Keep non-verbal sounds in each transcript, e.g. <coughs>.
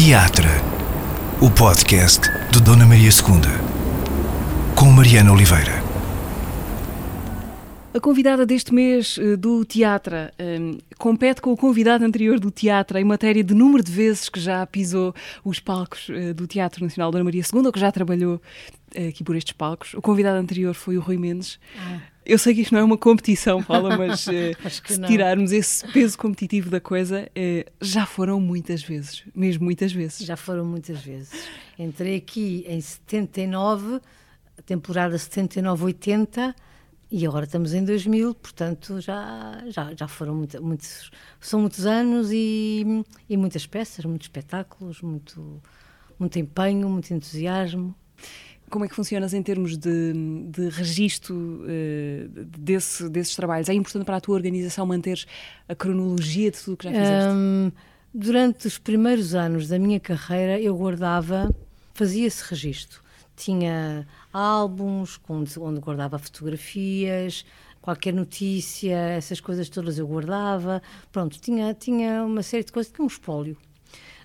Teatro, o podcast de Dona Maria II, com Mariana Oliveira. A convidada deste mês eh, do Teatro um, compete com o convidado anterior do Teatro em matéria de número de vezes que já pisou os palcos uh, do Teatro Nacional Dona Maria II, ou que já trabalhou uh, aqui por estes palcos. O convidado anterior foi o Rui Mendes. Ah. Eu sei que isto não é uma competição, Paula, mas <laughs> uh, se não. tirarmos esse peso competitivo da coisa, já foram muitas vezes, mesmo muitas vezes. Já foram muitas vezes. Entrei aqui em 79, temporada 79-80 e agora estamos em 2000, portanto já, já, já foram muito, muitos, são muitos anos e, e muitas peças, muitos espetáculos, muito, muito empenho, muito entusiasmo. Como é que funcionas em termos de, de registro uh, desse, desses trabalhos? É importante para a tua organização manter a cronologia de tudo o que já fizeste? Um, durante os primeiros anos da minha carreira, eu guardava, fazia esse registro tinha álbuns onde guardava fotografias, qualquer notícia, essas coisas todas eu guardava. Pronto, tinha, tinha uma série de coisas, tinha um espólio.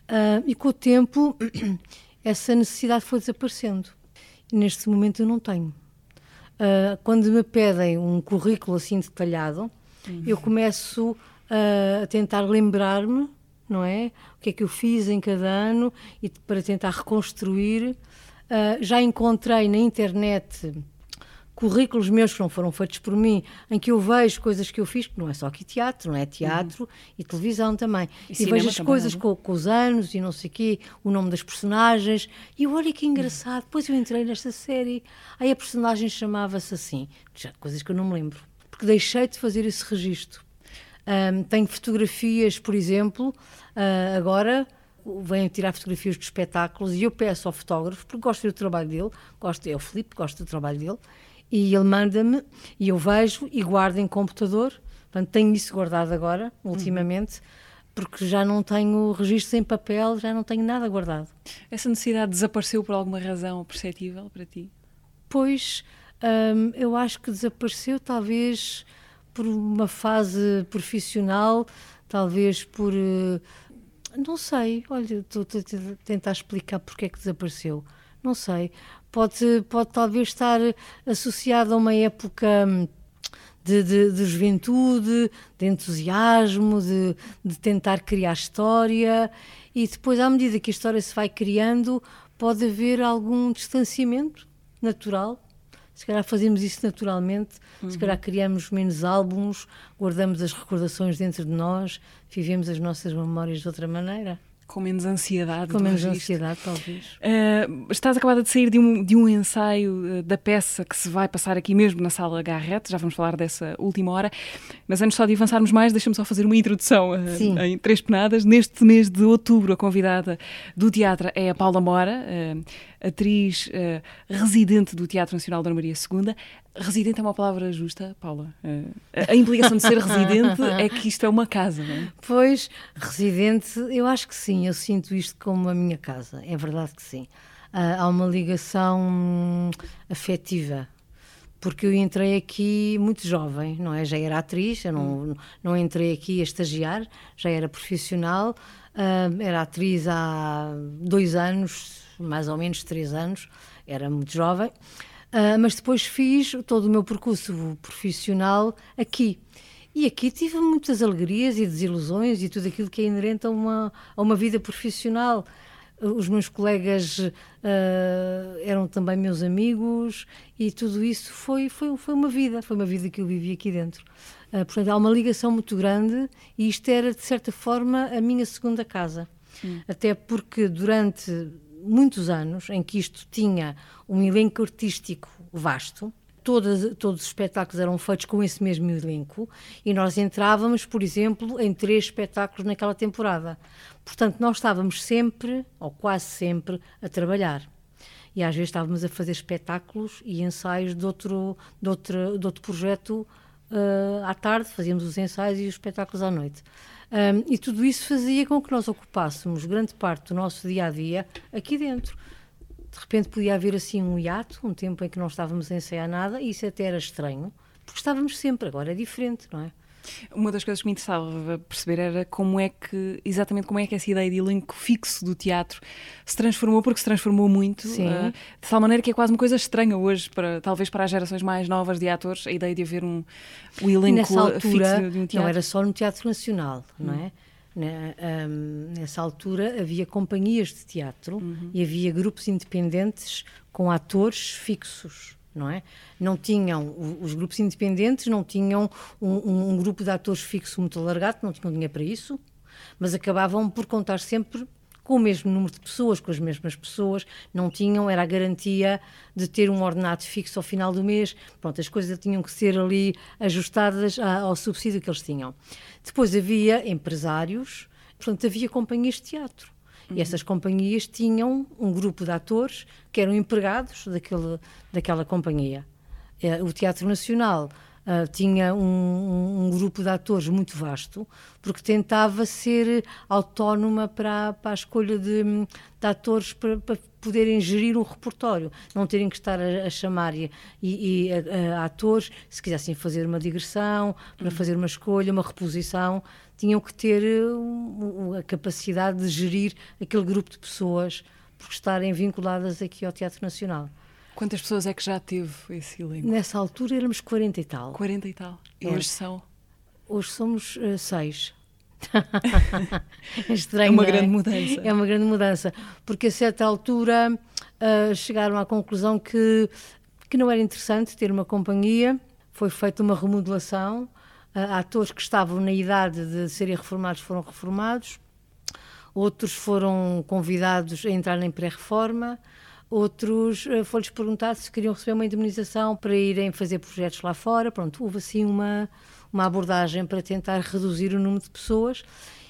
Uh, e com o tempo, <clears throat> essa necessidade foi desaparecendo. Neste momento eu não tenho. Uh, quando me pedem um currículo assim detalhado, uhum. eu começo uh, a tentar lembrar-me, não é? O que é que eu fiz em cada ano e para tentar reconstruir Uh, já encontrei na internet currículos meus que não foram feitos por mim, em que eu vejo coisas que eu fiz, que não é só aqui teatro, não é teatro uhum. e televisão também. E, e vejo as coisas é? com, com, os anos e não sei o quê, o nome das personagens, e olha que engraçado, uhum. depois eu entrei nesta série, aí a personagem chamava-se assim, já, coisas que eu não me lembro, porque deixei de fazer esse registro. Um, tenho fotografias, por exemplo, uh, agora vêm tirar fotografias dos espetáculos e eu peço ao fotógrafo, porque gosto do trabalho dele, gosto, é o Filipe, gosto do trabalho dele, e ele manda-me e eu vejo e guardo em computador. Portanto, tenho isso guardado agora, ultimamente, uhum. porque já não tenho registros em papel, já não tenho nada guardado. Essa necessidade desapareceu por alguma razão perceptível para ti? Pois, hum, eu acho que desapareceu talvez por uma fase profissional, talvez por. Uh, não sei, olha, estou a tentar explicar porque é que desapareceu. Não sei. Pode, pode talvez estar associado a uma época hum, de, de, de juventude, de entusiasmo, de, de tentar criar história. E depois, à medida que a história se vai criando, pode haver algum distanciamento natural se calhar fazemos isso naturalmente, uhum. se calhar criamos menos álbuns, guardamos as recordações dentro de nós, vivemos as nossas memórias de outra maneira. Com menos ansiedade. Com menos ansiedade, talvez. Uh, estás acabada de sair de um, de um ensaio uh, da peça que se vai passar aqui mesmo na sala Garrett, já vamos falar dessa última hora, mas antes só de avançarmos mais, deixa-me só fazer uma introdução uh, em três penadas. Neste mês de outubro, a convidada do teatro é a Paula Mora, atriz residente do Teatro Nacional da Maria II. Residente é uma palavra justa, Paula? Uh, a implicação de ser residente é que isto é uma casa, não é? Pois, residente, eu acho que sim, eu sinto isto como a minha casa, é verdade que sim. Uh, há uma ligação afetiva, porque eu entrei aqui muito jovem, não é? Já era atriz, eu não, hum. não entrei aqui a estagiar, já era profissional, uh, era atriz há dois anos, mais ou menos três anos, era muito jovem. Uh, mas depois fiz todo o meu percurso profissional aqui. E aqui tive muitas alegrias e desilusões e tudo aquilo que é inerente a uma, a uma vida profissional. Os meus colegas uh, eram também meus amigos e tudo isso foi, foi, foi uma vida, foi uma vida que eu vivi aqui dentro. Uh, portanto, há uma ligação muito grande e isto era, de certa forma, a minha segunda casa. Hum. Até porque durante muitos anos em que isto tinha um elenco artístico vasto. Todos os espetáculos eram feitos com esse mesmo elenco e nós entrávamos, por exemplo, em três espetáculos naquela temporada. Portanto, nós estávamos sempre, ou quase sempre, a trabalhar. E às vezes estávamos a fazer espetáculos e ensaios de outro, de outro, de outro projeto uh, à tarde, fazíamos os ensaios e os espetáculos à noite. Um, e tudo isso fazia com que nós ocupássemos grande parte do nosso dia a dia aqui dentro. De repente podia haver assim um hiato, um tempo em que não estávamos a ensaiar nada, e isso até era estranho, porque estávamos sempre, agora é diferente, não é? Uma das coisas que me interessava perceber era como é que, exatamente como é que essa ideia de elenco fixo do teatro se transformou, porque se transformou muito, uh, de tal maneira que é quase uma coisa estranha hoje, para, talvez para as gerações mais novas de atores, a ideia de haver um, um elenco altura, fixo de um teatro. Não era só no Teatro Nacional, hum. não é? Um, nessa altura havia companhias de teatro uhum. e havia grupos independentes com atores fixos não é? Não tinham, os grupos independentes não tinham um, um grupo de atores fixo muito alargado, não tinham dinheiro para isso, mas acabavam por contar sempre com o mesmo número de pessoas, com as mesmas pessoas, não tinham, era a garantia de ter um ordenado fixo ao final do mês. Pronto, as coisas tinham que ser ali ajustadas ao subsídio que eles tinham. Depois havia empresários, portanto, havia companhias de teatro. Uhum. E essas companhias tinham um grupo de atores que eram empregados daquele, daquela companhia. É, o Teatro Nacional Uh, tinha um, um, grupo de atores muito vasto, porque tentava ser autónoma para, para a escolha de, de atores para, para, poderem gerir um repertório, não terem que estar a, a chamar e, e a, a atores, se quisessem fazer uma digressão, para uhum. fazer uma escolha, uma reposição, tinham que ter uh, a capacidade de gerir aquele grupo de pessoas por estarem vinculadas aqui ao Teatro Nacional. Quantas pessoas é que já teve esse elenco? Nessa altura éramos 40 e tal. 40 e tal. E hoje são? Hoje somos uh, seis. <laughs> é estranho. É uma é? grande mudança. É uma grande mudança. Porque a certa altura uh, chegaram à conclusão que, que não era interessante ter uma companhia. Foi feita uma remodelação. Atores que estavam na idade de serem reformados foram reformados. Outros foram convidados a entrar em pré-reforma. Outros uh, foi-lhes perguntado se queriam receber uma indemnização para irem fazer projetos lá fora. Pronto, houve assim uma, uma abordagem para tentar reduzir o número de pessoas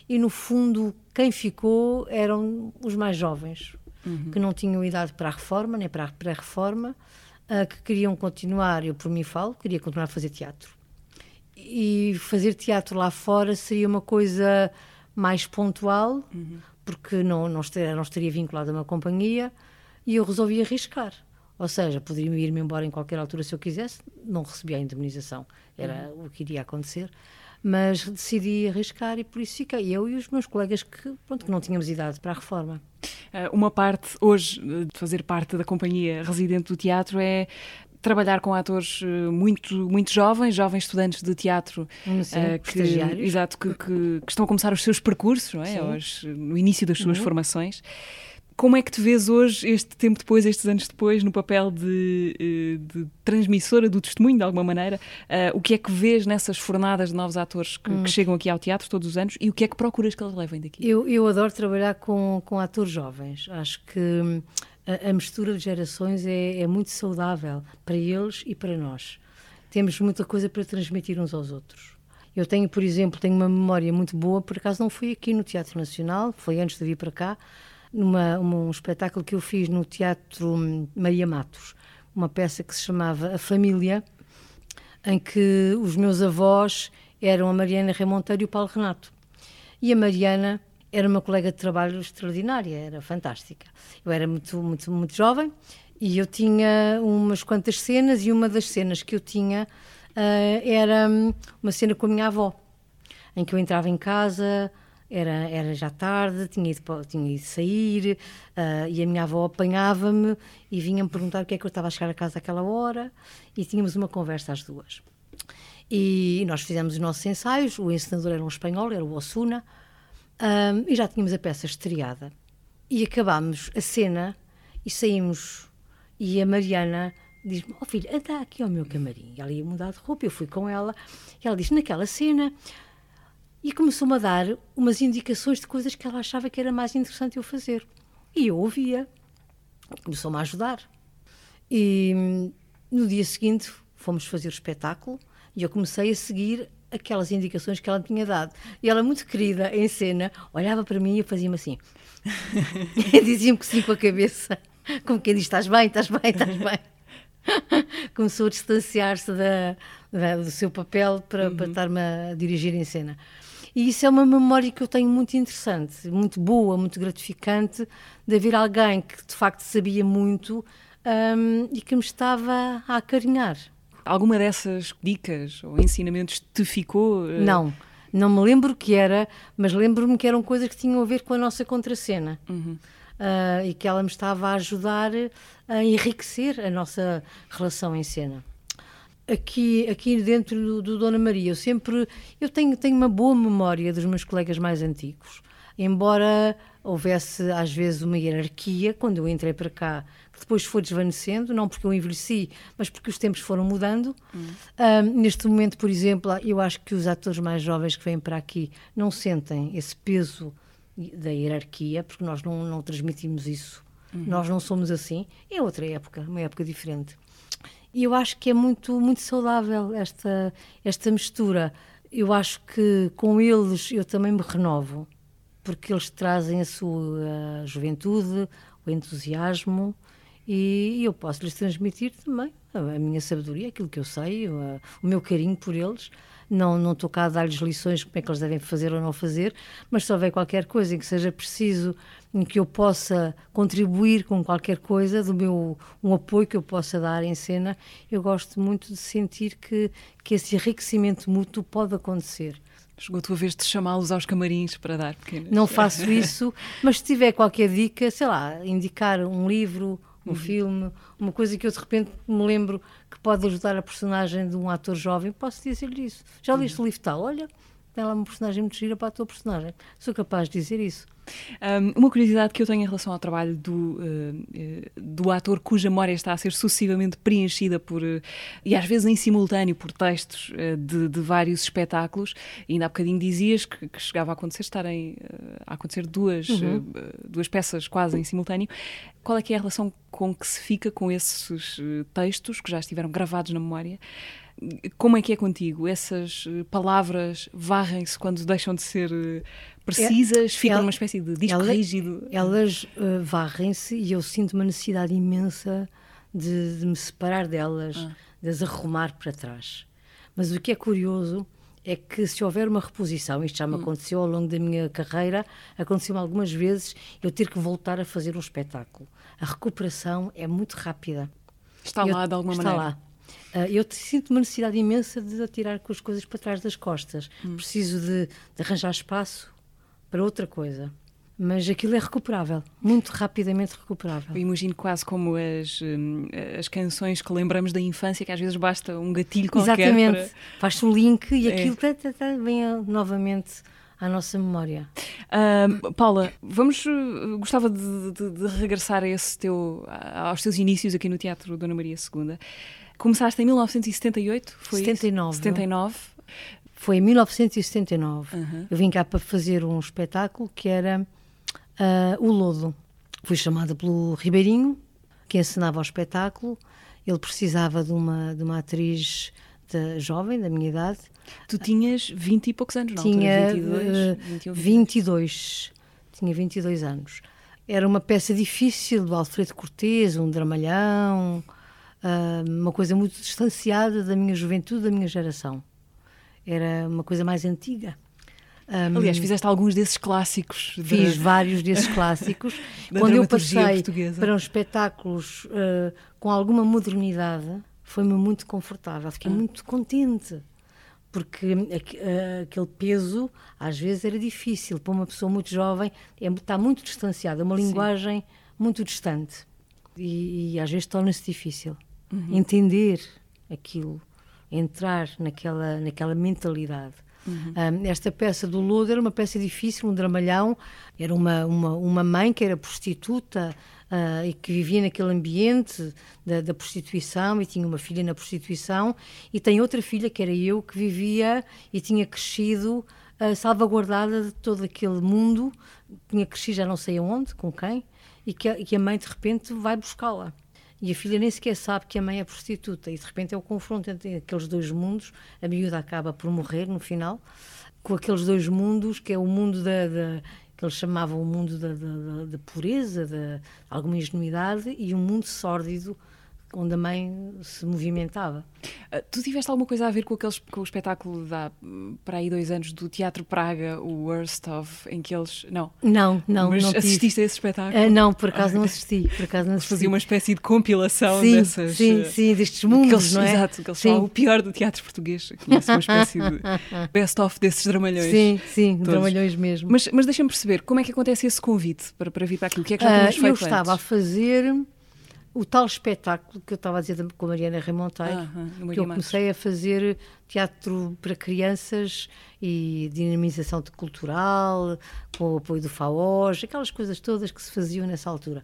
e, no fundo, quem ficou eram os mais jovens, uhum. que não tinham idade para a reforma, nem para a pré-reforma, uh, que queriam continuar, eu por mim falo, queria continuar a fazer teatro. E fazer teatro lá fora seria uma coisa mais pontual, uhum. porque não, não, estaria, não estaria vinculado a uma companhia, e eu resolvi arriscar. Ou seja, poderia ir-me embora em qualquer altura se eu quisesse, não recebia a indemnização, era uhum. o que iria acontecer. Mas decidi arriscar e por isso fiquei eu e os meus colegas que, pronto, que não tínhamos idade para a reforma. Eh, uma parte, hoje, de fazer parte da companhia residente do teatro é trabalhar com atores eh, muito, muito jovens, jovens estudantes de teatro, Sim, uh, que, exato, que, que, que, estão a começar os seus percursos, não é? Hoje, no início das suas uhum. formações. Como é que te vês hoje, este tempo depois, estes anos depois, no papel de, eh, de transmissora do testemunho, de alguma maneira? Uh, o que é que vês nessas fornadas de novos atores que, hum. que, chegam aqui ao teatro todos os anos e o que é que procuras que eles levem daqui? Eu, eu adoro trabalhar com, com atores jovens. Acho que hum, a, a mistura de gerações é, é muito saudável para eles e para nós. Temos muita coisa para transmitir uns aos outros. Eu tenho, por exemplo, tenho uma memória muito boa, por acaso não fui aqui no Teatro Nacional, foi antes de vir para cá, numa um espetáculo que eu fiz no Teatro Maria Matos, uma peça que se chamava A Família, em que os meus avós eram a Mariana Remonteiro e o Paulo Renato. E a Mariana era uma colega de trabalho extraordinária, era fantástica. Eu era muito, muito, muito jovem e eu tinha umas quantas cenas e uma das cenas que eu tinha uh, era uma cena com a minha avó, em que eu entrava em casa, era, era já tarde, tinha ido, tinha ido sair uh, e a minha avó apanhava-me e vinha-me perguntar o que é que eu estava a chegar a casa àquela hora e tínhamos uma conversa às duas. E nós fizemos os nossos ensaios, o encenador era um espanhol, era o Osuna, um, e já tínhamos a peça estreada. E acabámos a cena e saímos. E a Mariana diz-me: oh, filha, anda aqui ao meu camarim. E ela ia mudar de roupa, eu fui com ela. E ela diz: Naquela cena e começou-me a dar umas indicações de coisas que ela achava que era mais interessante eu fazer. E eu ouvia. Começou-me a ajudar. E hum, no dia seguinte fomos fazer o espetáculo e eu comecei a seguir aquelas indicações que ela tinha dado. E ela, muito querida em cena, olhava para mim e fazia-me assim. <laughs> Dizia-me que sim com a cabeça, como quem diz: estás bem, estás bem, estás bem. <laughs> Começou a distanciar-se da, da, do seu papel para, uhum. para estar-me a dirigir em cena. E isso é uma memória que eu tenho muito interessante, muito boa, muito gratificante, de haver alguém que de facto sabia muito um, e que me estava a acarinhar Alguma dessas dicas ou ensinamentos te ficou? Uh... Não. Não me lembro o que era, mas lembro-me que eram coisas que tinham a ver com a nossa contracena. Uhum. Uh, e que ela me estava a ajudar a enriquecer a nossa relação em cena. Aqui, aqui dentro do, do Dona Maria, eu sempre eu tenho, tenho uma boa memória dos meus colegas mais antigos. Embora houvesse às vezes uma hierarquia, quando eu entrei para cá, depois foi desvanecendo, não porque eu envelheci, mas porque os tempos foram mudando. Hum. Um, neste momento, por exemplo, eu acho que os atores mais jovens que vêm para aqui não sentem esse peso da hierarquia, porque nós não, não transmitimos isso. Uhum. Nós não somos assim. É outra época, uma época diferente. E eu acho que é muito, muito saudável esta, esta mistura. Eu acho que com eles eu também me renovo porque eles trazem a sua juventude, o entusiasmo e eu posso lhes transmitir também a minha sabedoria, aquilo que eu sei, o meu carinho por eles. Não, não estou cá a dar-lhes lições como é que eles devem fazer ou não fazer, mas se houver qualquer coisa em que seja preciso, em que eu possa contribuir com qualquer coisa, do meu um apoio que eu possa dar em cena, eu gosto muito de sentir que, que esse enriquecimento mútuo pode acontecer. Chegou a tua vez de chamá-los aos camarins para dar pequenas. Não faço isso, <laughs> mas se tiver qualquer dica, sei lá, indicar um livro, um uhum. filme, uma coisa que eu de repente me lembro que pode ajudar a personagem de um ator jovem, posso dizer-lhe isso. Já liste uhum. o livro tal? Olha, tem lá uma personagem muito gira para a tua personagem. Sou capaz de dizer isso. Um, uma curiosidade que eu tenho em relação ao trabalho do, uh, do ator cuja memória está a ser sucessivamente preenchida por, uh, e às vezes em simultâneo, por textos uh, de, de, vários espetáculos, e ainda há bocadinho dizias que, que chegava a acontecer estarem a acontecer duas, uhum. duas peças quase em simultâneo. Qual é que é a relação com que se fica com esses textos que já estiveram gravados na memória? Como é que é contigo? Essas palavras varrem-se quando deixam de ser precisas, ficam numa espécie de disco ela, rígido. Elas uh, varrem-se e eu sinto uma necessidade imensa de, de me separar delas, ah. de as arrumar para trás. Mas o que é curioso é que se houver uma reposição, isto já me hum. aconteceu ao longo da minha carreira, aconteceu algumas vezes eu ter que voltar a fazer um espetáculo. A recuperação é muito rápida. Está eu, lá de alguma está maneira. Está lá. Uh, eu sinto uma necessidade imensa de atirar com as coisas para trás das costas. Hum. Preciso de, de arranjar espaço para outra coisa. Mas aquilo é recuperável, muito rapidamente recuperável. Eu imagino quase como as, hum, as canções que lembramos da infância, que às vezes basta um gatilho qualquer. Exatamente, para... faz-se o link e é. aquilo tá, tá, tá, vem novamente à nossa memória. Uh, Paula, vamos, uh, gostava de, de, de, regressar a esse teu, aos teus inícios aqui no Teatro Dona Maria II. Começaste em 1978, foi 79. Isso? 79. Foi em 1979. Uhum. Eu vim cá para fazer um espetáculo que era uh, O Lodo. Fui chamada pelo Ribeirinho, que ensinava o espetáculo. Ele precisava de uma, de uma atriz de, jovem, da minha idade. Tu tinhas 20 e poucos anos, não? Tinha 22, uh, 21, 22. Tinha 22 anos. Era uma peça difícil do Alfredo Cortês, um dramalhão, uh, uma coisa muito distanciada da minha juventude, da minha geração era uma coisa mais antiga. Um, Aliás, fizeste alguns desses clássicos. Fiz vários desses clássicos. <laughs> Quando eu passei portuguesa. para uns espetáculos uh, com alguma modernidade, foi-me muito confortável. Fiquei ah. muito contente. Porque uh, aquele peso, às vezes, era difícil. Para uma pessoa muito jovem, é, está muito distanciada. É uma linguagem Sim. muito distante. E, e às vezes torna-se difícil uhum. entender aquilo entrar naquela, naquela mentalidade. Uhum. Um, esta peça do Lodo era uma peça difícil, um dramalhão. Era uma, uma, uma mãe que era prostituta uh, e que vivia naquele ambiente da, da, prostituição e tinha uma filha na prostituição. E tem outra filha, que era eu, que vivia e tinha crescido uh, salvaguardada de todo aquele mundo. Tinha crescido já não sei aonde, com quem, e que, e que a mãe de repente vai buscá-la. E a filha nem sequer sabe que a mãe é prostituta. E de repente é o confronto entre aqueles dois mundos. A miúda acaba por morrer no final, com aqueles dois mundos, que é o mundo da, da que eles chamavam o mundo da, da, da pureza, da alguma ingenuidade, e um mundo sórdido onde a mãe se movimentava. Uh, tu tiveste alguma coisa a ver com, aqueles, com o espetáculo da para aí dois anos do Teatro Praga, o Worst of, em que eles. Não. Não, não. Mas não assististe a esse espetáculo? Uh, não, por acaso não assisti. Por acaso não assisti. Fazia uma espécie de compilação sim, dessas. Sim, uh, sim, destes mundos. Aqueles, não é? Exato, que eles falam o pior do teatro português. Aqui, uma espécie de <laughs> best-of desses dramalhões. Sim, sim, todos. dramalhões mesmo. Mas, mas deixa-me perceber, como é que acontece esse convite para, para vir para aqui? O que é que já tinhas feito Eu estava antes? a fazer o tal espetáculo que eu estava a dizer com a Mariana Remonteiro, ah, que eu comecei a fazer teatro para crianças e dinamização de cultural, com o apoio do FAOS, aquelas coisas todas que se faziam nessa altura.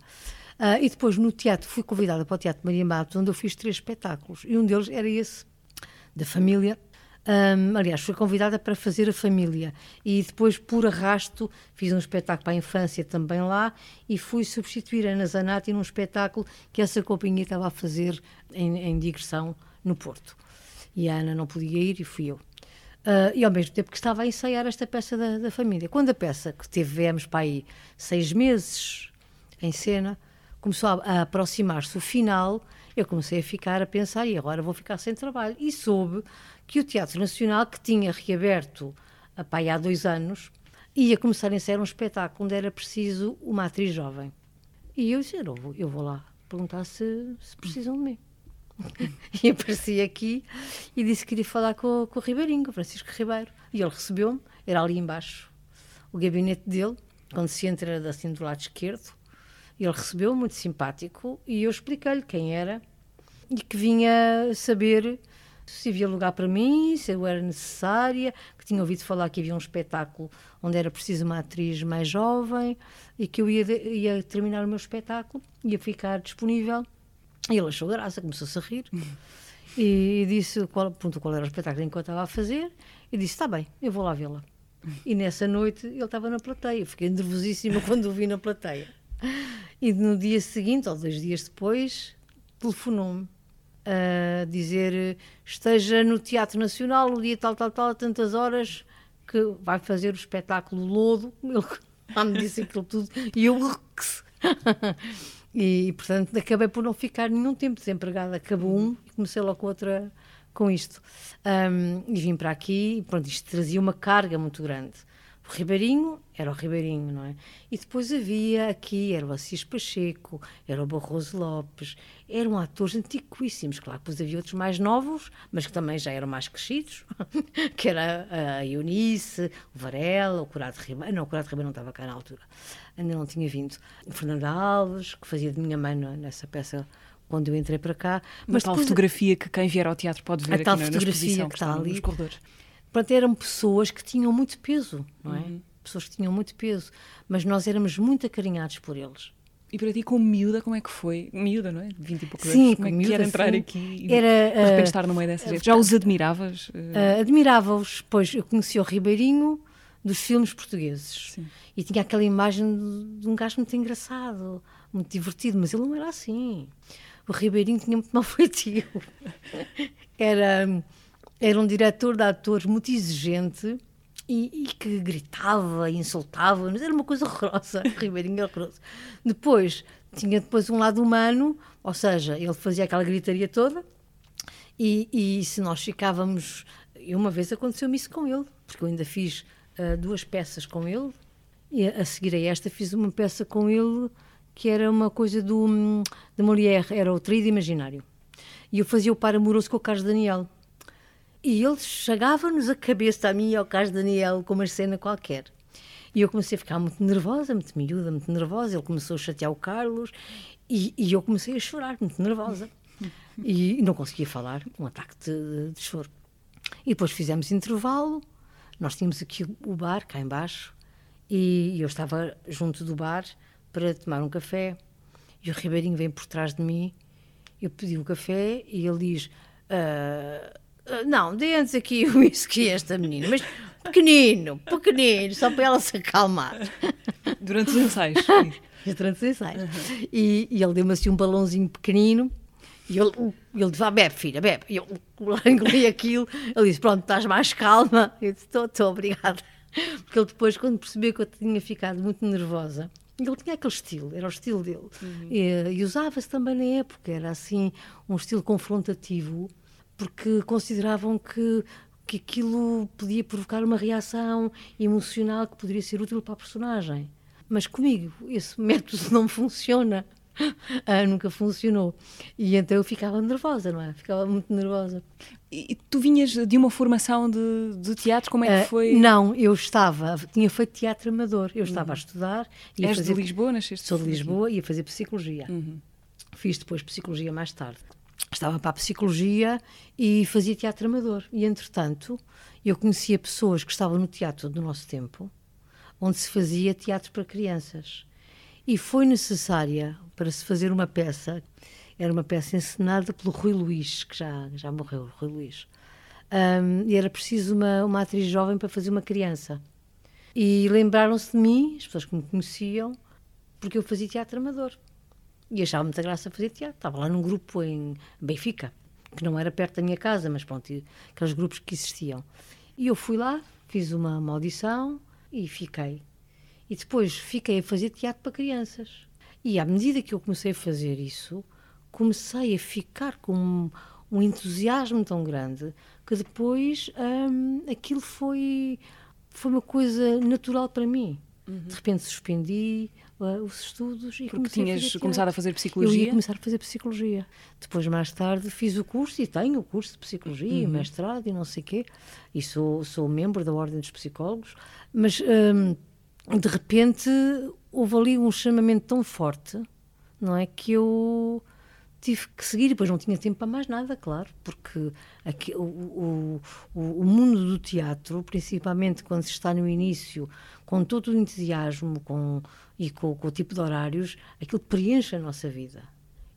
Uh, e depois no teatro, fui convidada para o Teatro Maria Matos, onde eu fiz três espetáculos, e um deles era esse, da família um, aliás, fui convidada para fazer a família e depois, por arrasto, fiz um espetáculo para a infância também lá e fui substituir a Ana Zanatti num espetáculo que essa companhia estava a fazer em, em digressão no Porto. E a Ana não podia ir e fui eu. Uh, e ao mesmo tempo que estava a ensaiar esta peça da, da família. Quando a peça, que tivemos para aí seis meses em cena, começou a, a aproximar-se o final, eu comecei a ficar a pensar, e agora vou ficar sem trabalho. E soube que o Teatro Nacional, que tinha reaberto há dois anos, ia começar a ensaiar um espetáculo onde era preciso uma atriz jovem. E eu disse, eu vou, eu vou lá perguntar se, se precisam de mim. <laughs> e apareci aqui e disse que queria falar com, com o Ribeirinho, com o Francisco Ribeiro. E ele recebeu-me, era ali embaixo o gabinete dele, quando se entra assim do lado esquerdo. Ele recebeu muito simpático e eu expliquei-lhe quem era e que vinha saber se havia lugar para mim, se eu era necessária, que tinha ouvido falar que havia um espetáculo onde era preciso uma atriz mais jovem e que eu ia, ia terminar o meu espetáculo, ia ficar disponível. E ele achou graça, começou-se a rir e, disse qual, perguntou qual era o espetáculo enquanto estava a fazer e disse: Está bem, eu vou lá vê-la. E nessa noite ele estava na plateia. Fiquei nervosíssima <laughs> quando o vi na plateia. E no dia seguinte, ou dois dias depois, telefonou-me dizer esteja no Teatro Nacional o dia tal, tal, tal, a tantas horas que vai fazer o espetáculo Lodo. Ele <laughs> lá me disse aquilo tudo e eu <laughs> e, portanto acabei por não ficar nenhum tempo desempregada. Acabou um e comecei logo com outra com isto. Um, e vim para aqui e pronto, isto trazia uma carga muito grande. O Ribeirinho era o Ribeirinho, não é? E depois havia aqui, era o Assis Pacheco, era o Barroso Lopes, eram atores antiquíssimos, claro, depois havia outros mais novos, mas que também já eram mais crescidos, <laughs> que era a Eunice, o Varela, o Curado Ribeiro, não, o Curado Ribeiro não estava cá na altura, ainda não tinha vindo, o Fernando Alves, que fazia de minha mãe nessa peça quando eu entrei para cá. Mas tal fotografia que quem vier ao teatro pode ver a aqui tal na, fotografia que, que está ali. nos corredores. Portanto, eram pessoas que tinham muito peso, não é? Uhum. Pessoas que tinham muito peso, mas nós éramos muito acarinhados por eles. E para ti, como miúda, como é que foi? Miúda, não é? 20 e poucos sim, anos. Como é que miúda, era entrar sim. aqui e era, de repente uh, estar no meio dessa uh, gente? Já os admiravas? Uh, Admirava-os, pois eu conhecia o Ribeirinho dos filmes portugueses. Sim. E tinha aquela imagem de, de um gajo muito engraçado, muito divertido, mas ele não era assim. O Ribeirinho tinha muito mal feitio. <laughs> Era era um diretor de atores muito exigente e, e, que gritava e insultava, mas era uma coisa horrorosa, <laughs> Ribeirinho horroroso. Depois, tinha depois um lado humano, ou seja, ele fazia aquela gritaria toda e, e se nós ficávamos... E uma vez aconteceu-me isso com ele, porque eu ainda fiz uh, duas peças com ele e a seguir a esta fiz uma peça com ele que era uma coisa do, hum, de Molière, era o Tríade Imaginário. E eu fazia o par amoroso com o Carlos Daniel. E ele chegava-nos a cabeça a mim e ao Carlos Daniel com uma cena qualquer. E eu comecei a ficar muito nervosa, muito miúda, muito nervosa. Ele começou a chatear o Carlos e, e eu comecei a chorar, muito nervosa. E não conseguia falar, um ataque de, de choro. E depois fizemos intervalo, nós tínhamos aqui o bar cá embaixo e eu estava junto do bar para tomar um café e o Ribeirinho vem por trás de mim, eu pedi um café e ele diz... Ah, não, dê-nos aqui o whisky a esta menina, mas pequenino, pequenino, só para ela se acalmar. Durante os ensaios. <laughs> Durante os ensaios. Uhum. E, e, ele deu-me assim um balãozinho pequenino e ele, ele disse: ah, bebe, filha, bebe. E eu <laughs> engoli aquilo. Ele disse: Pronto, estás mais calma. Eu disse: Estou, estou, obrigada. Porque ele depois, quando percebeu que eu tinha ficado muito nervosa, Ele tinha aquele estilo, era o estilo dele. Uhum. E, e usava-se também na época, era assim um estilo confrontativo, porque consideravam que que aquilo podia provocar uma reação emocional que poderia ser útil para a personagem. Mas comigo, esse <laughs> método não funciona. <laughs> Ah, nunca funcionou. E então eu ficava nervosa, não é? Ficava muito nervosa. E tu vinhas de uma formação de, de teatro? Como é que ah, foi? Não, eu estava, tinha feito teatro amador. Eu estava uhum. a estudar. És fazer, de Lisboa, nasceste? Sou de Lisboa e ia fazer psicologia. Uhum. Fiz depois psicologia mais tarde estava para a psicologia e fazia teatro amador. E, entretanto, eu conhecia pessoas que estavam no teatro do nosso tempo, onde se fazia teatro para crianças. E foi necessária para se fazer uma peça, era uma peça encenada pelo Rui Luís, que já, já morreu, Rui Luís. Um, e era preciso uma, uma atriz jovem para fazer uma criança. E lembraram-se de mim, as pessoas que me conheciam, porque eu fazia teatro amador. E achava muita graça fazer teatro. Estava lá num grupo em Benfica, que não era perto da minha casa, mas pronto, aqueles grupos que existiam. E eu fui lá, fiz uma, uma audição e fiquei. E depois fiquei a fazer teatro para crianças. E à medida que eu comecei a fazer isso, comecei a ficar com um, um entusiasmo tão grande que depois hum, aquilo foi, foi uma coisa natural para mim. Uhum. De repente suspendi uh, os estudos e Porque tinhas a começado a fazer psicologia? Eu ia começar a fazer psicologia. Depois, mais tarde, fiz o curso e tenho o curso de psicologia, uhum. mestrado e não sei o quê. E sou, sou membro da Ordem dos Psicólogos. Mas, um, de repente, houve ali um chamamento tão forte, não é? Que eu tive que seguir, depois não tinha tempo para mais nada, claro, porque aqui, o, o, o, mundo do teatro, principalmente quando se está no início, com todo o entusiasmo com, e com, com o tipo de horários, aquilo preenche a nossa vida.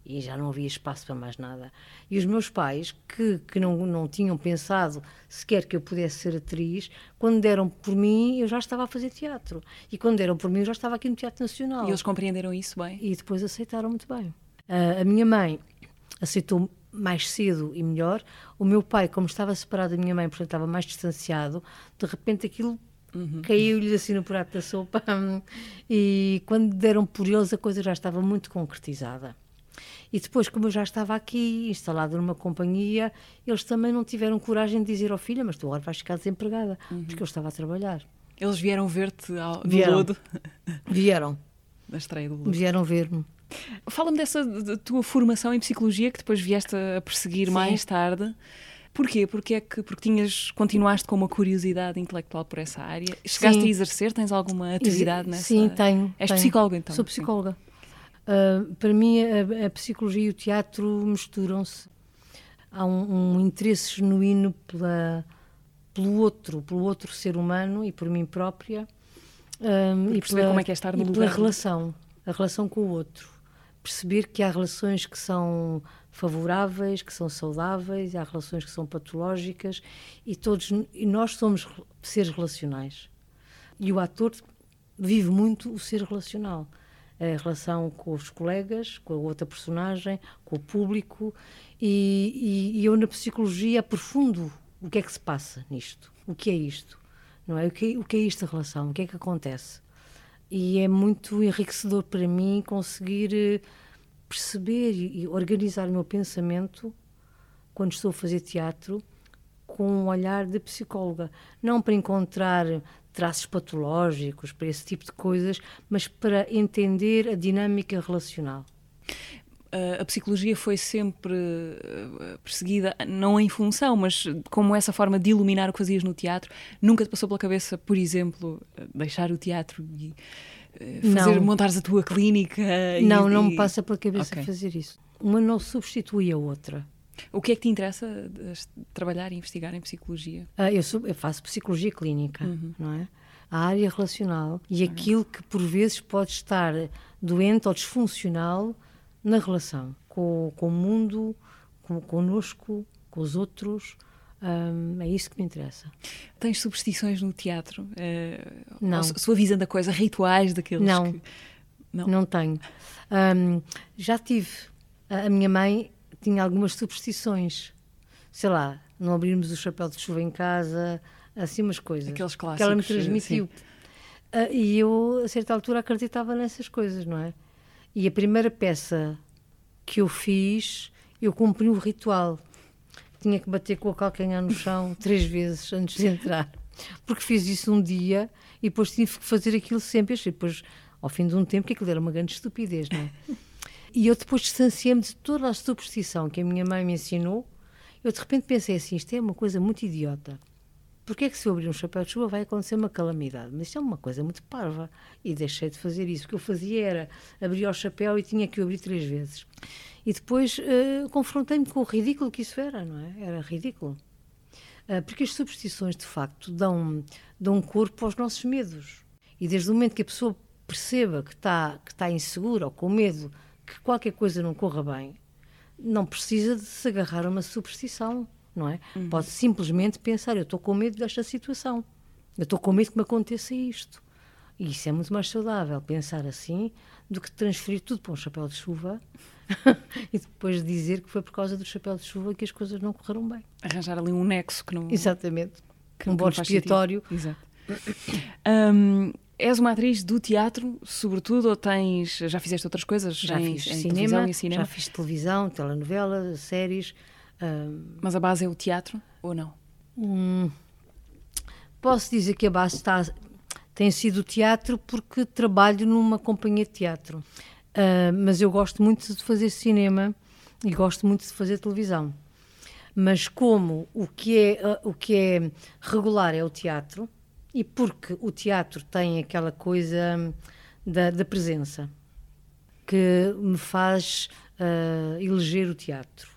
E já não havia espaço para mais nada. E os meus pais, que, que não, não tinham pensado sequer que eu pudesse ser atriz, quando deram por mim, eu já estava a fazer teatro. E quando deram por mim, eu já estava aqui no Teatro Nacional. E eles compreenderam isso bem? E depois aceitaram muito bem. Uh, a minha mãe aceitou mais cedo e melhor. O meu pai, como estava separado da minha mãe, portanto estava mais distanciado, de repente aquilo uhum. caiu-lhe assim no prato da sopa. E quando deram por eles, a coisa já estava muito concretizada. E depois, como eu já estava aqui, instalada numa companhia, eles também não tiveram coragem de dizer ao filho: Mas tu agora vais ficar desempregada, uhum. porque eu estava a trabalhar. Eles vieram ver-te no vieram. lodo? Vieram. Na estreia do lodo. Vieram ver-me. Fala-me dessa de tua formação em psicologia que depois vieste a perseguir Sim. mais tarde. Porquê? Porque é que porque tinhas continuaste com uma curiosidade intelectual por essa área? Chegaste Sim. a exercer? Tens alguma atividade nessa? Sim, tenho. És tenho. psicóloga então? Sou psicóloga. Uh, para mim, a, a, psicologia e o teatro misturam-se. Há um, um, interesse genuíno pela, pelo outro, pelo outro ser humano e por mim própria. Um, e perceber pela, como é que é estar no e lugar. pela relação, a relação com o outro perceber que há relações que são favoráveis, que são saudáveis, há relações que são patológicas e todos e nós somos seres relacionais. E o ator vive muito o ser relacional. A relação com os colegas, com a outra personagem, com o público. E, e, e eu, na psicologia, aprofundo o que é que se passa nisto. O que é isto? Não é? O que, o que é esta relação? O que é que acontece? e é muito enriquecedor para mim conseguir eh, perceber e organizar o meu pensamento quando estou a fazer teatro com um olhar de psicóloga, não para encontrar traços patológicos, para esse tipo de coisas, mas para entender a dinâmica relacional. A psicologia foi sempre eh, perseguida, não em função, mas como essa forma de iluminar o que fazias no teatro. Nunca te passou pela cabeça, por exemplo, deixar o teatro e eh, fazer, não. montares a tua clínica? Não, e, não me passa pela cabeça okay. fazer isso. Uma não substitui a outra. O que é que te interessa trabalhar e investigar em psicologia? Ah, eu, sou, eu, faço psicologia clínica, uhum. não é? A área relacional e aquilo que por vezes pode estar doente ou disfuncional na relação com, com o mundo, com, connosco, com os outros. Um, é isso que me interessa. Tens superstições no teatro? Uh, não. Sua visão da coisa, rituais daqueles não. que... Não, não tenho. Um, já tive. A, a minha mãe tinha algumas superstições. Sei lá, não abrirmos o chapéu de chuva em casa, assim umas coisas. Aqueles clássicos. Que ela me transmitiu. Uh, e eu, a certa altura, acreditava nessas coisas, não é? E a primeira peça que eu fiz, eu cumpri o ritual. Tinha que bater com a calcanhar no chão <laughs> três vezes antes de entrar. Porque fiz isso um dia e depois tive que fazer aquilo sempre. E depois, ao fim de um tempo, que aquilo era uma grande estupidez, não é? <laughs> E eu depois distanciei-me de toda a superstição que a minha mãe me ensinou. Eu de repente pensei assim: isto é uma coisa muito idiota. Porque é que se eu abrir um chapéu de chuva vai acontecer uma calamidade? Mas isto é uma coisa muito parva. E deixei de fazer isso. O que eu fazia era abrir o chapéu e tinha que o abrir três vezes. E depois uh, confrontei-me com o ridículo que isso era, não é? Era ridículo. Uh, porque as superstições, de facto, dão, dão corpo aos nossos medos. E desde o momento que a pessoa perceba que está, que está insegura ou com medo que qualquer coisa não corra bem, não precisa de se agarrar a uma superstição não é? Uhum. Pode simplesmente pensar: eu estou com medo desta situação, eu estou com medo que me aconteça isto. E isso é muito mais saudável, pensar assim, do que transferir tudo para um chapéu de chuva <laughs> e depois dizer que foi por causa do chapéu de chuva que as coisas não correram bem. Arranjar ali um nexo que não. Exatamente. Que um bode expiatório. Exato. Um, és uma atriz do teatro, sobretudo, ou tens. Já fizeste outras coisas? Já em, fiz em cinema, cinema? Já fiz televisão, telenovela, séries. Mas a base é o teatro ou não? Hum, posso dizer que a base está, tem sido o teatro porque trabalho numa companhia de teatro. Uh, mas eu gosto muito de fazer cinema e gosto muito de fazer televisão. Mas como o que é, uh, o que é regular é o teatro, e porque o teatro tem aquela coisa da, da presença que me faz uh, eleger o teatro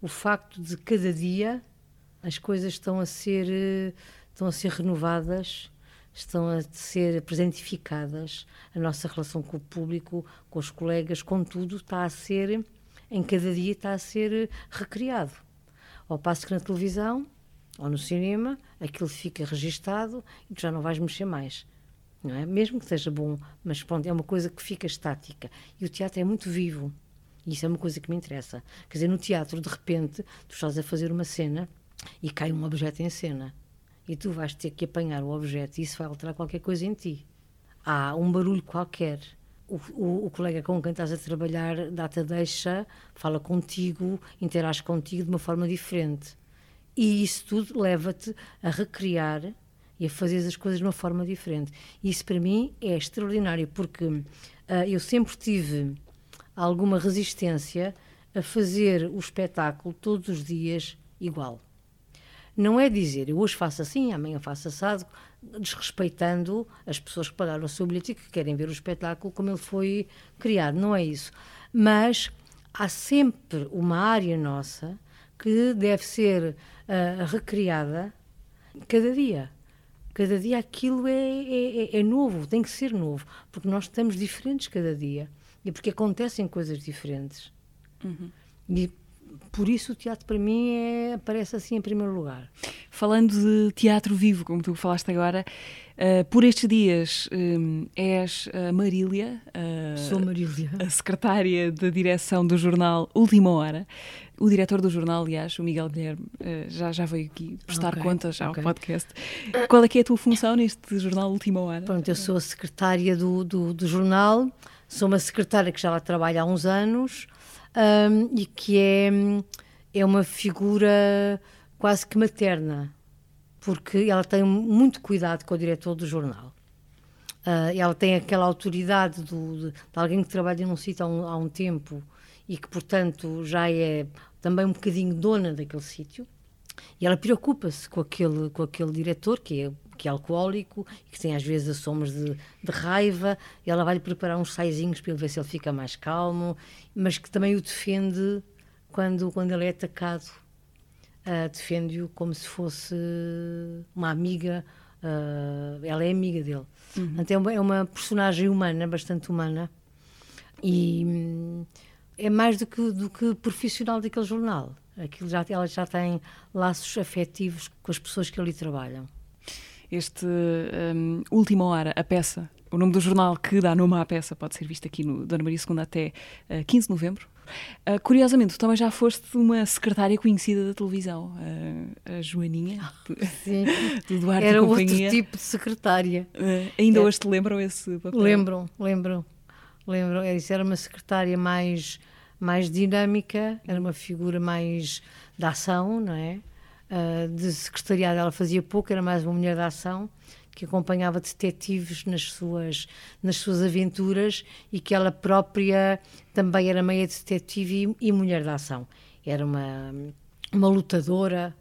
o facto de cada dia as coisas estão a ser estão a ser renovadas estão a ser presentificadas. A nossa relação com o público com os colegas com tudo está a ser em cada dia está a ser recriado. Ao passo que na televisão ou no cinema aquilo fica registado e tu já não vais mexer mais não é? Mesmo que seja bom mas pronto é uma coisa que fica estática. E o teatro é muito vivo e isso é uma coisa que me interessa. Quer dizer, no teatro, de repente, tu estás a fazer uma cena e cai um objeto em cena. E tu vais ter que apanhar o objeto e isso vai alterar qualquer coisa em ti. Há um barulho qualquer. O, o, o colega com quem estás a trabalhar dá-te deixa, fala contigo, interage contigo de uma forma diferente. E isso tudo leva-te a recriar e a fazer as coisas de uma forma diferente. Isso para mim é extraordinário, porque uh, eu sempre tive alguma resistência a fazer o espetáculo todos os dias igual. Não é dizer eu hoje faço assim, amanhã faço assado, desrespeitando as pessoas que pagaram o seu bilhete e que querem ver o espetáculo como ele foi criado. Não é isso. Mas há sempre uma área nossa que deve ser uh, recriada cada dia. Cada dia aquilo é, é, é, novo, tem que ser novo, porque nós estamos diferentes cada dia e porque acontecem coisas diferentes. Uhum. E por isso o teatro para mim é, aparece assim em primeiro lugar. Falando de teatro vivo, como tu falaste agora, uh, por estes dias um, és a Marília, uh, Sou Marília, a secretária da direção do jornal Última Hora. O diretor do jornal, aliás, o Miguel Guilherme, uh, já, já veio aqui prestar okay, contas ao okay. podcast. Qual é que é a tua função neste jornal Última Hora? Pronto, eu sou a secretária do, do, do jornal Sou uma secretária que já lá trabalha há uns anos um, e que é, é uma figura quase que materna, porque ela tem muito cuidado com o diretor do jornal. Uh, ela tem aquela autoridade do, de, de, alguém que trabalha num sítio há um, há um tempo e que, portanto, já é também um bocadinho dona daquele sítio. E ela preocupa-se com aquele, com aquele diretor, que é que é alcoólico e que tem às vezes assombros de, de raiva, e ela vai-lhe preparar uns saizinhos para ele ver se ele fica mais calmo, mas que também o defende quando, quando ele é atacado. Uh, defende-o como se fosse uma amiga, uh, ela é amiga dele. Uhum. Então é uma, é uma personagem humana, bastante humana, e hum, é mais do que, do que profissional daquele jornal. Aquilo já, ela já tem laços afetivos com as pessoas que ali trabalham este um, Última Hora, a peça, o nome do jornal que dá nome à peça, pode ser visto aqui no Dona Maria II até uh, 15 de novembro. Uh, curiosamente, tu também já foste uma secretária conhecida da televisão, uh, a Joaninha, Sim. <laughs> do Duarte Era outro tipo de secretária. Uh, ainda É. hoje te lembram esse papel? Lembram, lembram, lembram. É, Isso era uma secretária mais, mais dinâmica, era uma figura mais da ação, não é? Ah, de secretariado ela fazia pouco, era mais uma mulher da ação que acompanhava detetives nas suas, nas suas aventuras e que ela própria também era meia detetive e, e mulher da ação. Era uma, uma lutadora,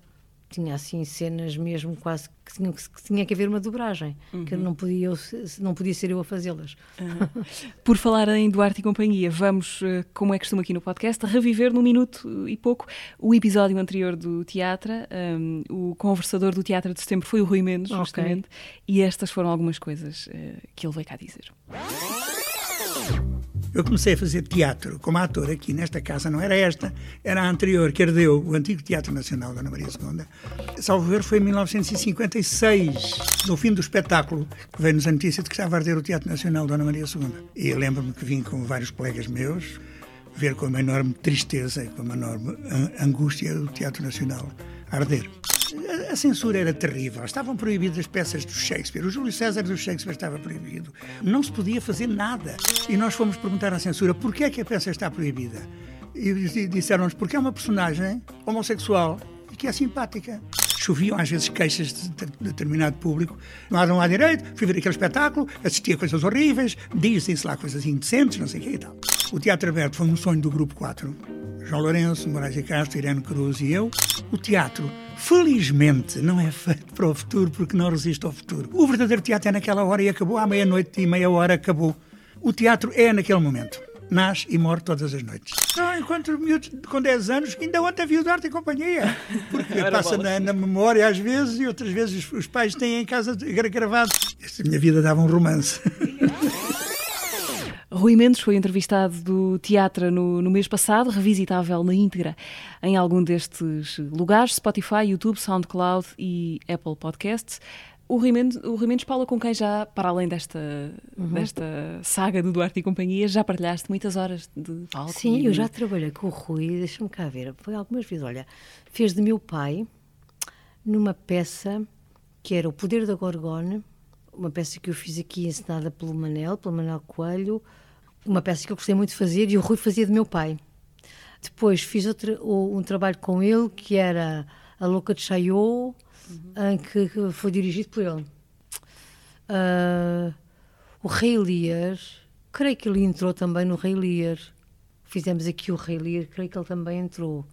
tinha assim cenas mesmo quase que, tinham, que, tinha que haver uma dobragem, que não podia, eu- não podia ser eu a fazê-las. Por falar em Duarte e companhia, vamos, uh, como é costume aqui no podcast, reviver num minuto e pouco o episódio anterior do teatro. Um, o conversador do Teatro de Setembro foi o Rui Mendes, justamente, e estas foram algumas coisas uh, que ele veio cá dizer. Eu comecei a fazer teatro como ator aqui nesta casa, não era esta, era a anterior, que herdeu o antigo Teatro Nacional da Ana Maria II. Salvo ver, foi em 1956, no fim do espetáculo, que veio-nos a notícia de que estava a arder o Teatro Nacional da Ana Maria II. E lembro-me que vim com vários colegas meus ver com uma enorme tristeza e com uma enorme an- angústia o Teatro Nacional arder. A- A censura era terrível. Estavam proibidas as peças do Shakespeare. O Júlio César do Shakespeare estava proibido. Não se podia fazer nada. E nós fomos perguntar à censura porquê é que a peça está proibida. E dis- disseram-nos porque é uma personagem homossexual e que é simpática. Choviam às vezes queixas de de determinado público. Lá não há direito, fui ver aquele espetáculo, assisti a coisas horríveis, dizem-se lá coisas indecentes, não sei o que e tal. O Teatro Aberto foi um sonho do Grupo 4. João Lourenço, Moraes e Castro, Irene Cruz e eu. O teatro, felizmente, não é feito para o futuro porque não resiste ao futuro. O verdadeiro teatro é naquela hora e acabou, à meia-noite e meia hora acabou. O teatro é naquele momento. Nasce e morre todas as noites. Não, enquanto miúdos com 10 anos, ainda ontem vi o Duarte e companhia. Porque passa na, na memória às vezes e outras vezes os, os pais têm em casa gra- gravado. Esta minha vida dava um romance. <laughs> Rui Mendes foi entrevistado do teatro no, no mês passado, revisitável na íntegra em algum destes lugares: Spotify, YouTube, SoundCloud e Apple Podcasts. O Rui, Mendes, o Rui Mendes Paula, com quem já, para além desta, Uhum. desta saga do Duarte e companhia, já partilhaste muitas horas de palco. Sim, e eu já trabalhei com o Rui, deixa-me cá ver, foi algumas vezes. Olha, fez de meu pai numa peça que era O Poder da Gorgone, uma peça que eu fiz aqui ensinada pelo Manel, pelo Manel Coelho, uma peça que eu gostei muito de fazer e o Rui fazia de meu pai. Depois fiz outra, o- um trabalho com ele que era A Louca de Chaillot, em que, que foi dirigido por ele. Ah, o Rei Lear, creio que ele entrou também no Rei Lear. Fizemos aqui o Rei Lear, creio que ele também entrou.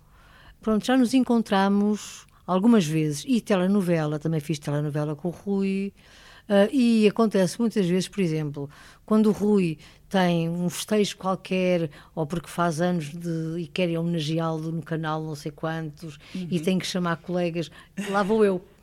Pronto, já nos encontramos algumas vezes. E telenovela, também fiz telenovela com o Rui. Ah, e acontece muitas vezes, por exemplo, quando o Rui tem um festejo qualquer, ou porque faz anos de, e querem homenageá-lo no canal não sei quantos, e tem que chamar colegas, lá vou eu. <laughs>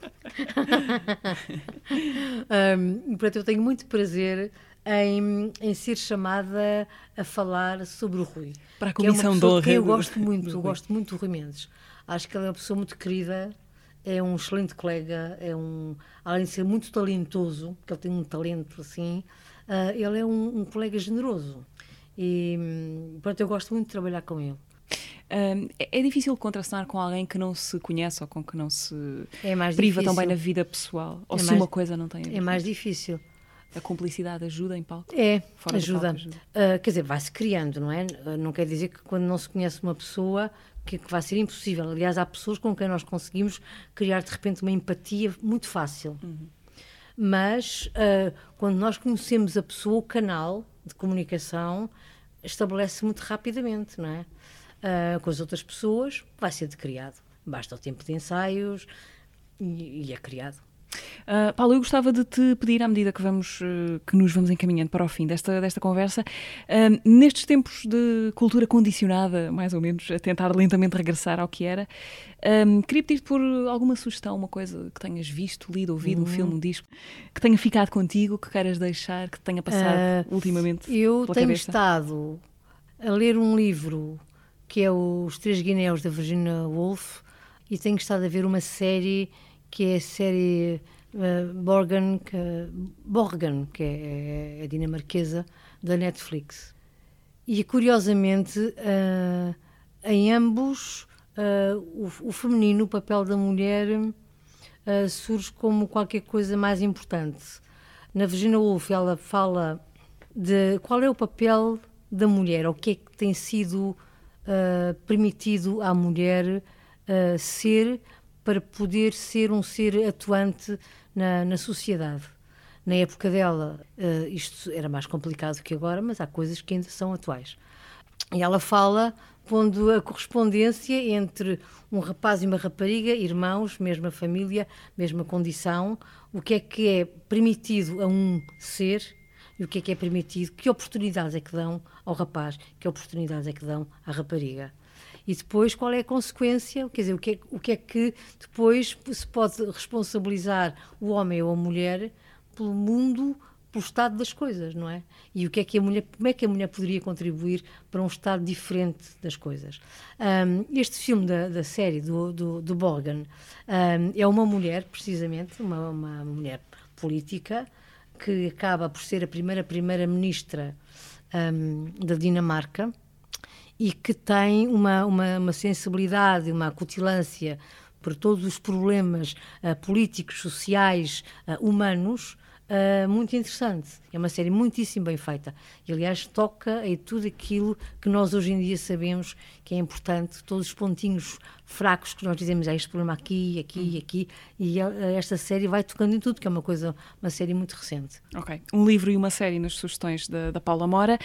Um, portanto, eu tenho muito prazer em, em ser chamada a falar sobre o Rui. Para a que é uma comissão que Eu gosto muito, eu gosto muito do Rui Mendes. Acho que ele é uma pessoa muito querida, é um excelente colega, é um, além de ser muito talentoso, que ele tem um talento assim, ah, ele é um, um colega generoso. E, hum, portanto, eu gosto muito de trabalhar com ele. Um, é, é difícil contracenar com alguém que não se conhece ou com que não se É priva difícil. também na vida pessoal. Ou É se mais- uma coisa não tem a ver É mais difícil. A cumplicidade ajuda em palco? É, Fora ajuda. palco ajuda. Ah, quer dizer, vai-se criando, não é? Ah, não quer dizer que quando não se conhece uma pessoa que, que vai ser impossível. Aliás, há pessoas com quem nós conseguimos criar de repente uma empatia muito fácil. Mas ah, quando nós conhecemos a pessoa, o canal de comunicação estabelece muito rapidamente, não é? Ah, com as outras pessoas vai ser de criado. Basta o tempo de ensaios e, e é criado. Uh, Paulo, eu gostava de te pedir, à medida que, vamos, uh, que nos vamos encaminhando para o fim desta, desta conversa, um, nestes tempos de cultura condicionada, mais ou menos, a tentar lentamente regressar ao que era, um, queria pedir-te por alguma sugestão, uma coisa que tenhas visto, lido, ouvido, um filme, um disco, que tenha ficado contigo, que queiras deixar, que te tenha passado Ah, ultimamente Eu tenho cabeça. estado a ler um livro que é Os Três Guinéus da Virginia Woolf e tenho estado a ver uma série que é a série eh, Borgen, que, Borgen, que é, é dinamarquesa, da Netflix. e curiosamente, uh, em ambos, uh, o, o, feminino, o papel da mulher, uh, surge como qualquer coisa mais importante. Na Virginia Woolf, ela fala de qual é o papel da mulher, o que é que tem sido permitido à mulher ser para poder ser um ser atuante na, na sociedade. Na época dela, uh, isto era mais complicado que agora, mas há coisas que ainda são atuais. E ela fala pondo a correspondência entre um rapaz e uma rapariga, irmãos, mesma família, mesma condição, o que é que é permitido a um ser e o que é que é permitido, que oportunidades é que dão ao rapaz, que oportunidades é que dão à rapariga. E depois qual é a consequência, quer dizer, o que é, o que, é que depois se pode responsabilizar o homem ou a mulher pelo mundo, pelo estado das coisas, não é? E o que é que a mulher, como é que a mulher poderia contribuir para um estado diferente das coisas? Um, este filme da, da série do, do, do Borgen um, é uma mulher, precisamente, uma, uma mulher política que acaba por ser a primeira primeira-ministra um, da Dinamarca e que tem uma, uma, uma sensibilidade, uma acutilância por todos os problemas uh, políticos, sociais, uh, humanos, uh, muito interessante. É uma série muitíssimo bem feita. E, aliás, toca em tudo aquilo que nós hoje em dia sabemos que é importante, todos os pontinhos fracos que nós dizemos, há este problema aqui, aqui, aqui, e esta série vai tocando em tudo, que é uma coisa, uma série muito recente. Ok. Um livro e uma série nas sugestões da, da Paula Mora.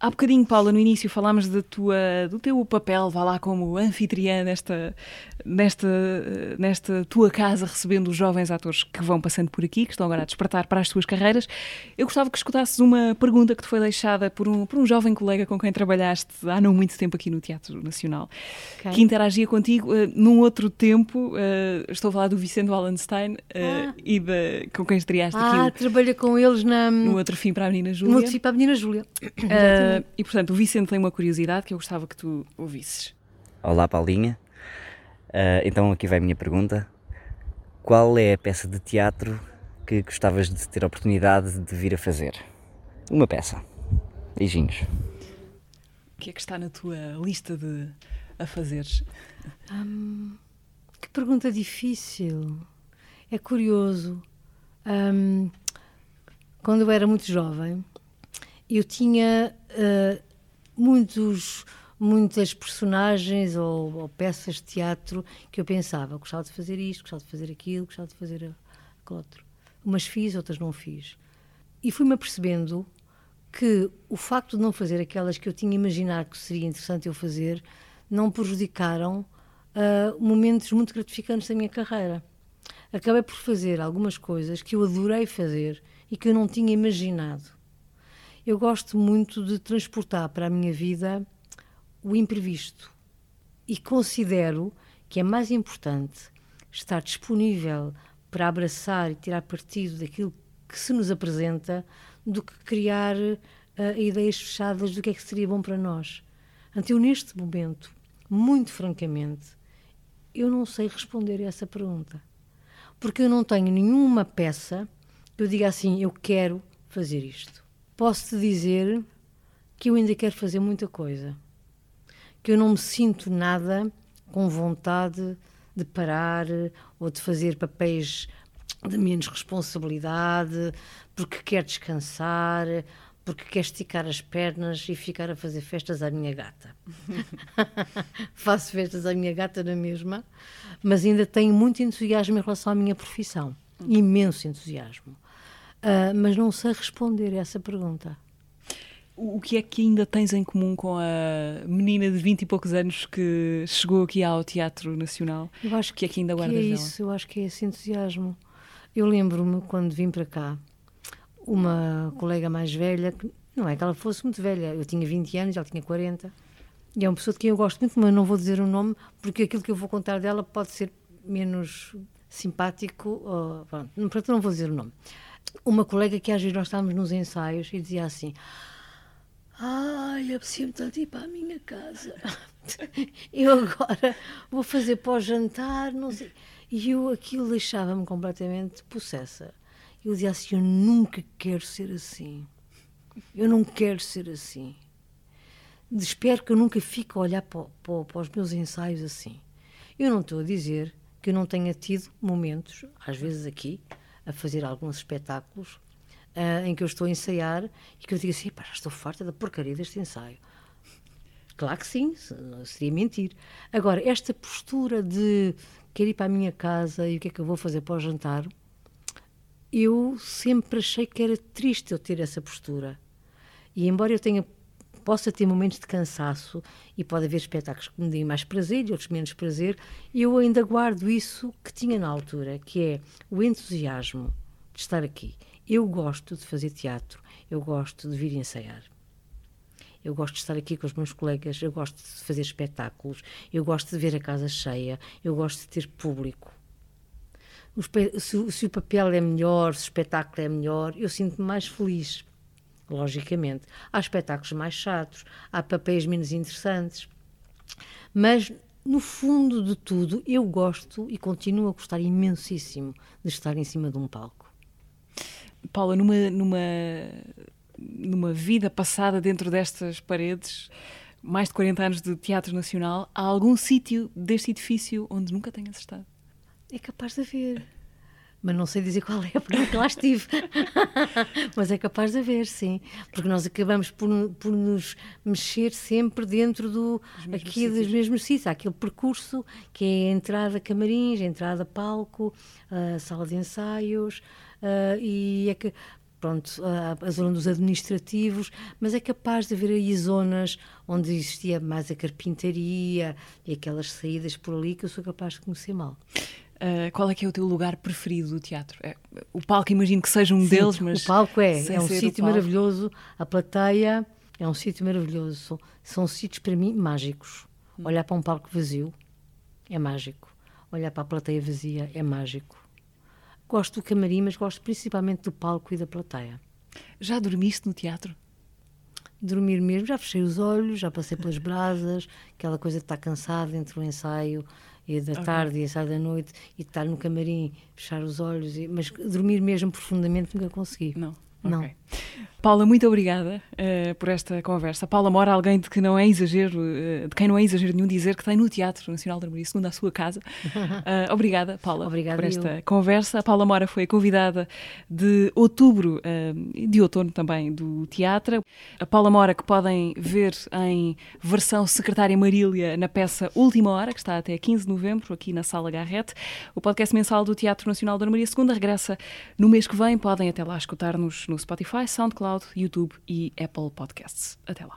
Há bocadinho, Paula, no início falámos da tua, do teu papel, vá lá como anfitriã nesta, nesta, nesta tua casa, recebendo os jovens atores que vão passando por aqui, que estão agora a despertar para as suas carreiras. Eu gostava que escutasses uma pergunta que te foi deixada por um, por um jovem colega com quem trabalhaste há não muito tempo aqui no Teatro Nacional, okay. que interagia contigo uh, num outro tempo. Uh, estou a falar do Vicente Wallenstein uh, ah. e da, com quem estreaste ah, aqui. Ah, trabalha com eles na... no outro fim para a Menina Júlia. No outro fim para a Menina Júlia. <coughs> e portanto, o Vicente tem uma curiosidade que eu gostava que tu ouvisses. Olá, Paulinha. então aqui vai a minha pergunta. Qual é a peça de teatro que gostavas de ter a oportunidade de vir a fazer? Uma peça. Beijinhos. O que é que está na tua lista de a fazeres? Hum, que pergunta difícil. É curioso. Hum, quando eu era muito jovem, eu tinha uh, muitos, muitas personagens ou, ou, peças de teatro que eu pensava, gostava de fazer isto, gostava de fazer aquilo, gostava de fazer aquilo outro. Umas fiz, outras não fiz. E fui-me apercebendo que o facto de não fazer aquelas que eu tinha imaginado que seria interessante eu fazer não prejudicaram uh, momentos muito gratificantes da minha carreira. Acabei por fazer algumas coisas que eu adorei fazer e que eu não tinha imaginado. Eu gosto muito de transportar para a minha vida o imprevisto e considero que é mais importante estar disponível para abraçar e tirar partido daquilo que se nos apresenta do que criar uh, ideias fechadas do que é que seria bom para nós. Então, eu, neste momento, muito francamente, eu não sei responder a essa pergunta. Porque eu não tenho nenhuma peça que eu diga assim, eu quero fazer isto. Posso-te dizer que eu ainda quero fazer muita coisa. Que eu não me sinto nada com vontade de parar ou de fazer papéis de menos responsabilidade, porque quer descansar, porque quer esticar as pernas e ficar a fazer festas à minha gata. <laughs> Faço festas à minha gata na mesma, mas ainda tenho muito entusiasmo em relação à minha profissão. Imenso entusiasmo. Uh, mas não sei responder a essa pergunta. O que é que ainda tens em comum com a menina de 20 e poucos anos que chegou aqui ao Teatro Nacional? Eu acho que, que é que ainda guardas que é isso, dela? Eu acho que é esse entusiasmo. Eu lembro-me quando vim para cá, uma colega mais velha, que não é que ela fosse muito velha, eu tinha 20 anos, ela tinha 40, e é uma pessoa de quem eu gosto muito, mas não vou dizer o nome, porque aquilo que eu vou contar dela pode ser menos simpático, ou, pronto, portanto não vou dizer o nome. Uma colega que às vezes nós estávamos nos ensaios e dizia assim: Ai, apetecia-me tanto ir para a minha casa. <laughs> eu agora vou fazer pós-jantar, não sei. E eu, aquilo deixava-me completamente possessa. Eu dizia assim: Eu nunca quero ser assim. Eu não quero ser assim. espero que eu nunca fique a olhar para, para, para os meus ensaios assim. Eu não estou a dizer que eu não tenha tido momentos, às vezes aqui, a fazer alguns espetáculos uh, em que eu estou a ensaiar e que eu digo assim, já estou farta da porcaria deste ensaio. Claro que sim, seria mentir. Agora, esta postura de querer ir para a minha casa e o que é que eu vou fazer para o jantar, eu sempre achei que era triste eu ter essa postura. E embora eu tenha possa ter momentos de cansaço e pode haver espetáculos que me deem mais prazer e outros menos prazer, eu ainda guardo isso que tinha na altura, que é o entusiasmo de estar aqui. Eu gosto de fazer teatro, eu gosto de vir ensaiar. Eu gosto de estar aqui com os meus colegas, eu gosto de fazer espetáculos, eu gosto de ver a casa cheia, eu gosto de ter público. Se, se o papel é melhor, se o espetáculo é melhor, eu sinto-me mais feliz, logicamente. Há espetáculos mais chatos, há papéis menos interessantes, mas no fundo de tudo, eu gosto e continuo a gostar imensíssimo de estar em cima de um palco. Paula, numa, numa numa vida passada dentro destas paredes, mais de 40 anos de teatro nacional, há algum sítio deste edifício onde nunca tenhas estado? É capaz de haver. Mas não sei dizer qual é, porque nunca lá estive. <laughs> Mas é capaz de haver, sim. Porque nós acabamos por, por nos mexer sempre dentro do, aqui sítios. dos mesmos sítios. Há aquele percurso que é a entrada camarins, a entrada palco, a sala de ensaios. Uh, e é que pronto, a, a, zona dos administrativos, mas é capaz de haver aí zonas onde existia mais a carpintaria e aquelas saídas por ali que eu sou capaz de conhecer mal. Uh, qual é que é o teu lugar preferido do teatro? É, o palco imagino que seja um Sim, deles, mas... o palco é, é um sítio maravilhoso, a plateia é um sítio maravilhoso, são, são sítios para mim mágicos. Hum. Olhar para um palco vazio é mágico, olhar para a plateia vazia é mágico. Gosto do camarim, mas gosto principalmente do palco e da plateia. Já dormiste no teatro? Dormir mesmo, já fechei os olhos, já passei pelas brasas, aquela coisa de estar cansado entre o ensaio e da okay. tarde e ensaio da noite e estar no camarim, fechar os olhos, e, mas dormir mesmo profundamente nunca consegui. Não. Não. Okay. Paula, muito obrigada uh, por esta conversa. Paula Mora, alguém de que não é exagero, uh, de quem não é exagero nenhum dizer que tem no Teatro Nacional de Armaria Segunda a sua casa. Uh, <laughs> obrigada, Paula, obrigada por esta eu. conversa. A Paula Mora foi convidada de outubro e de outono também do teatro. A Paula Mora que podem ver em versão secretária Marília na peça Última Hora, que está até 15 de novembro aqui na Sala Garrete. O podcast mensal do Teatro Nacional de Armaria Segunda regressa no mês que vem. Podem até lá escutar-nos no Spotify, SoundCloud, YouTube e Apple Podcasts. Até lá.